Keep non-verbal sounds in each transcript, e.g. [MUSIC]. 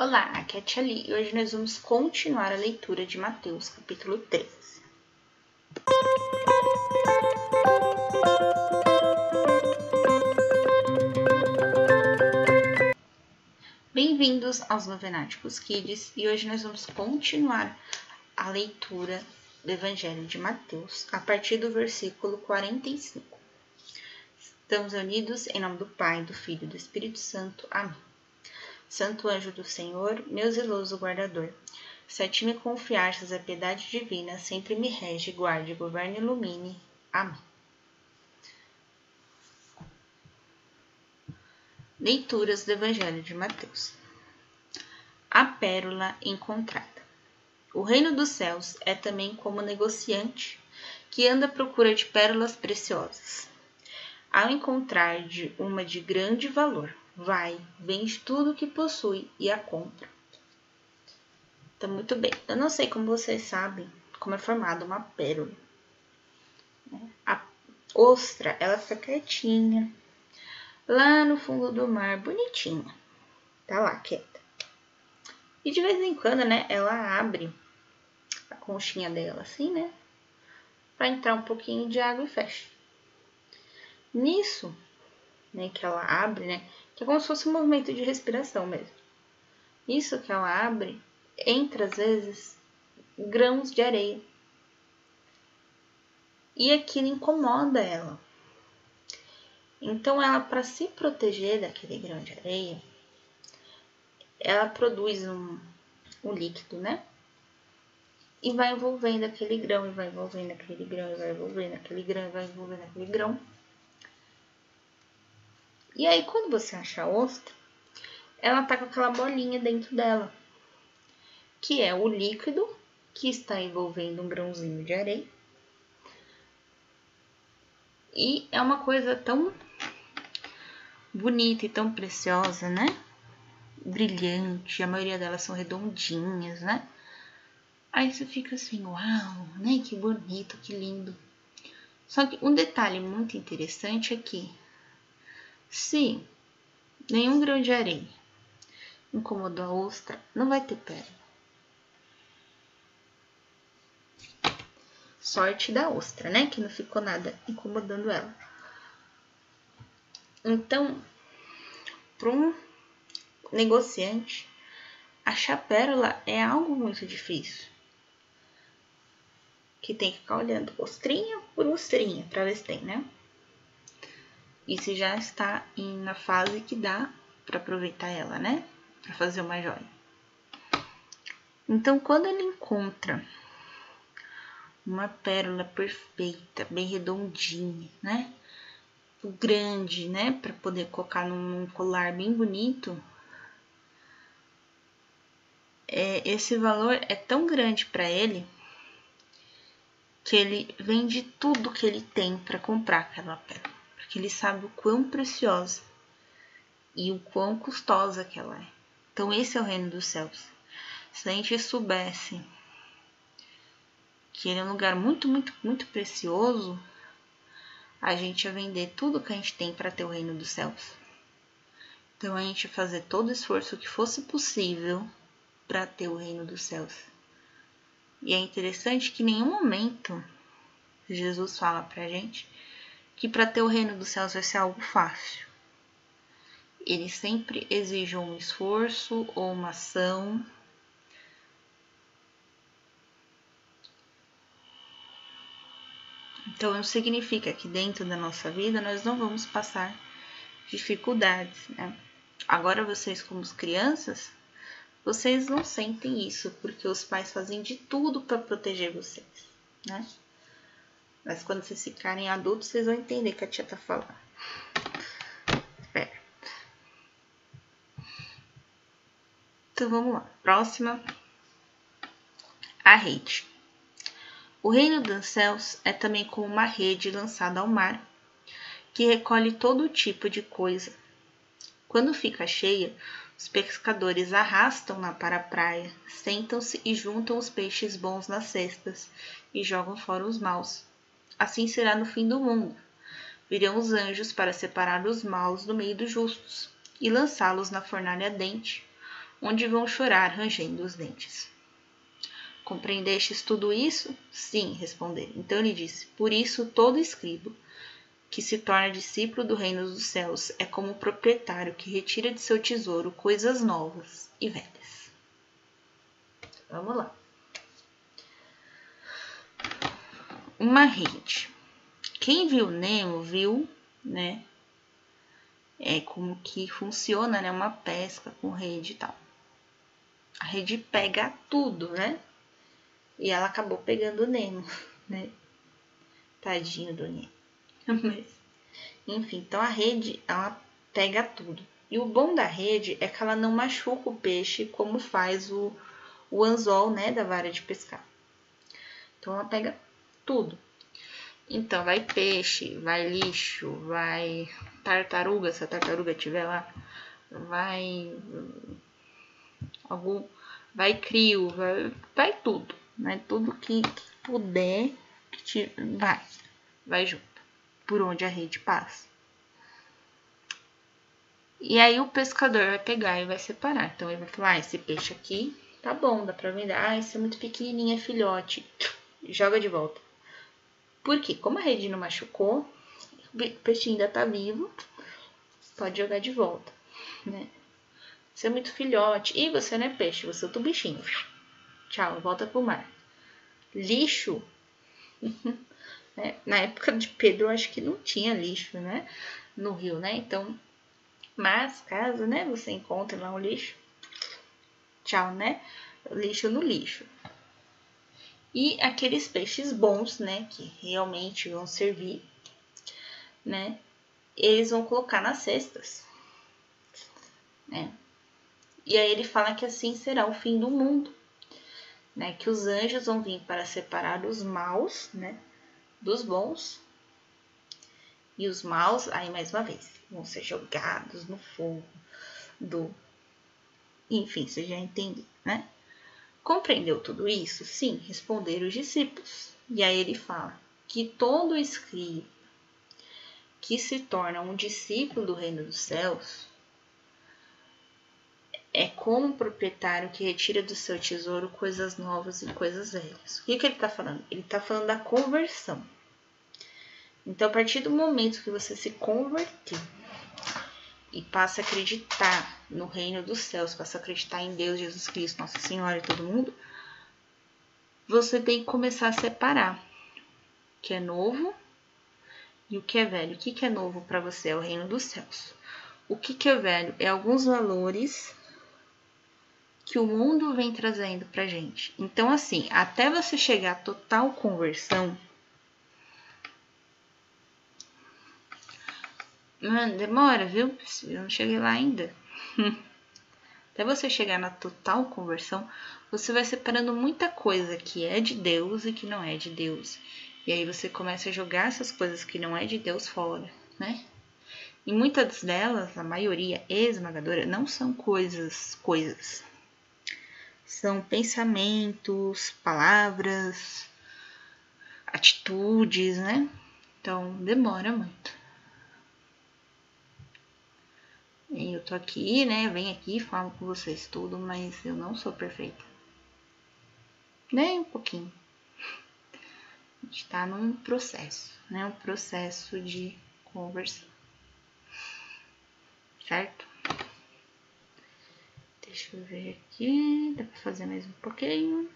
Olá, aqui é a Tia Li, e hoje nós vamos continuar a leitura de Mateus, capítulo 13. Bem-vindos aos Novenáticos Kids e hoje nós vamos continuar a leitura do Evangelho de Mateus a partir do versículo 45. Estamos unidos em nome do Pai, do Filho e do Espírito Santo. Amém. Santo anjo do Senhor, meu zeloso guardador, se a ti me confiastes a piedade divina, sempre me rege, guarde, governe e ilumine. Amém. Leituras do Evangelho de Mateus. A pérola encontrada. O reino dos céus é também como negociante que anda à procura de pérolas preciosas. Ao encontrar de uma de grande valor, vai, vende tudo que possui e a compra. Então, muito bem. Eu não sei como vocês sabem como é formada uma pérola. A ostra, ela fica quietinha, lá no fundo do mar, bonitinha. Tá lá, quieta. E de vez em quando, né, ela abre a conchinha dela assim, né? Pra entrar um pouquinho de água e fecha. Nisso, né, que ela abre, né, que é como se fosse um movimento de respiração mesmo. Isso que ela abre, entra às vezes grãos de areia. E aquilo incomoda ela. Então ela para se proteger daquele grão de areia, ela produz um, um líquido, né? E vai envolvendo aquele grão, e vai envolvendo aquele grão, e vai envolvendo aquele grão, e vai envolvendo aquele grão. E aí, quando você acha a ostra, ela tá com aquela bolinha dentro dela, que é o líquido que está envolvendo um grãozinho de areia. E é uma coisa tão bonita e tão preciosa, né? Brilhante, a maioria delas são redondinhas, né? Aí você fica assim, uau, né? Que bonito, que lindo. Só que um detalhe muito interessante é que se nenhum grão de areia incomodou a ostra, não vai ter pérola. Sorte da ostra, né? Que não ficou nada incomodando ela. Então, para um negociante, achar pérola é algo muito difícil. Que tem que ficar olhando ostrinha por ostrinha para ver se tem, né? E se já está em, na fase que dá para aproveitar ela, né? Para fazer uma joia. Então, quando ele encontra uma pérola perfeita, bem redondinha, né? O grande, né? Para poder colocar num colar bem bonito. É, esse valor é tão grande para ele que ele vende tudo que ele tem para comprar aquela pérola porque ele sabe o quão preciosa e o quão custosa que ela é. Então, esse é o reino dos céus. Se a gente soubesse que ele é um lugar muito, muito, muito precioso, a gente ia vender tudo que a gente tem para ter o reino dos céus. Então, a gente ia fazer todo o esforço que fosse possível para ter o reino dos céus. E é interessante que em nenhum momento Jesus fala para a gente que para ter o reino dos céus vai ser algo fácil. Ele sempre exige um esforço ou uma ação. Então, não significa que dentro da nossa vida nós não vamos passar dificuldades, né? Agora, vocês, como crianças, vocês não sentem isso, porque os pais fazem de tudo para proteger vocês, né? Mas quando vocês ficarem adultos, vocês vão entender o que a tia tá falando. Espera. Então vamos lá. Próxima. A rede. O reino dos céus é também como uma rede lançada ao mar, que recolhe todo tipo de coisa. Quando fica cheia, os pescadores arrastam-na para a praia, sentam-se e juntam os peixes bons nas cestas e jogam fora os maus. Assim será no fim do mundo. Virão os anjos para separar os maus do meio dos justos e lançá-los na fornalha ardente, onde vão chorar rangendo os dentes. Compreendestes tudo isso? Sim, responderam. Então ele disse: Por isso todo escribo que se torna discípulo do reino dos céus é como o proprietário que retira de seu tesouro coisas novas e velhas. Vamos lá. Uma rede. Quem viu Nemo viu, né? É como que funciona, né? Uma pesca com rede e tal. A rede pega tudo, né? E ela acabou pegando o Nemo, [LAUGHS] né? Tadinho do Nemo. Mas, [LAUGHS] enfim, então a rede, ela pega tudo. E o bom da rede é que ela não machuca o peixe como faz o, o anzol, né, da vara de pescar. Então ela pega tudo. Então vai peixe, vai lixo, vai tartaruga, se a tartaruga tiver lá, vai algum, vai crio, vai, vai tudo né? Tudo que, que puder, que te, vai, vai junto, por onde a rede passa. E aí o pescador vai pegar e vai separar. Então ele vai falar: ah, esse peixe aqui tá bom, dá pra vender. Ah, esse é muito pequenininho, é filhote. Joga de volta. Por quê? Como a rede não machucou, o peixe ainda tá vivo, pode jogar de volta, né? Você é muito filhote. E você não é peixe, você é outro bichinho. Tchau, volta pro mar. Lixo. [LAUGHS] É, na época de Pedro, acho que não tinha lixo, né? No rio, né? Então, mas caso, né, você encontre lá um lixo, tchau, né? Lixo no lixo. E aqueles peixes bons, né, que realmente vão servir, né? Eles vão colocar nas cestas, né? E aí ele fala que assim será o fim do mundo né, que os anjos vão vir para separar os maus, né, dos bons. E os maus, aí mais uma vez, vão ser jogados no fogo do enfim, você já entendeu, né? Compreendeu tudo isso? Sim, responderam os discípulos. E aí ele fala que todo escriba que se torna um discípulo do reino dos céus é como um proprietário que retira do seu tesouro coisas novas e coisas velhas. O que, que ele está falando? Ele está falando da conversão. Então, a partir do momento que você se converter e passa a acreditar no reino dos céus, passa a acreditar em Deus, Jesus Cristo, Nossa Senhora e todo mundo, você tem que começar a separar o que é novo e o que é velho. O que, é novo para você? É o reino dos céus. O que, é velho? É alguns valores que o mundo vem trazendo pra gente. Então, assim, até você chegar a total conversão, Mano, demora, viu? Eu não cheguei lá ainda. [LAUGHS] Até você chegar na total conversão, você vai separando muita coisa que é de Deus e que não é de Deus. E aí você começa a jogar essas coisas que não é de Deus fora, né? E muitas delas, a maioria esmagadora, não são coisas, coisas são pensamentos, palavras, atitudes, né? Então demora muito. E eu tô aqui, né? Venho aqui, falo com vocês tudo, mas eu não sou perfeita. Nem um pouquinho. A gente tá num processo, né? Um processo de conversão. Certo? Deixa eu ver aqui. Dá pra fazer mais um pouquinho?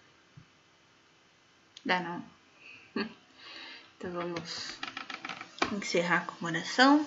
Dá não. [LAUGHS] Então vamos encerrar com oração.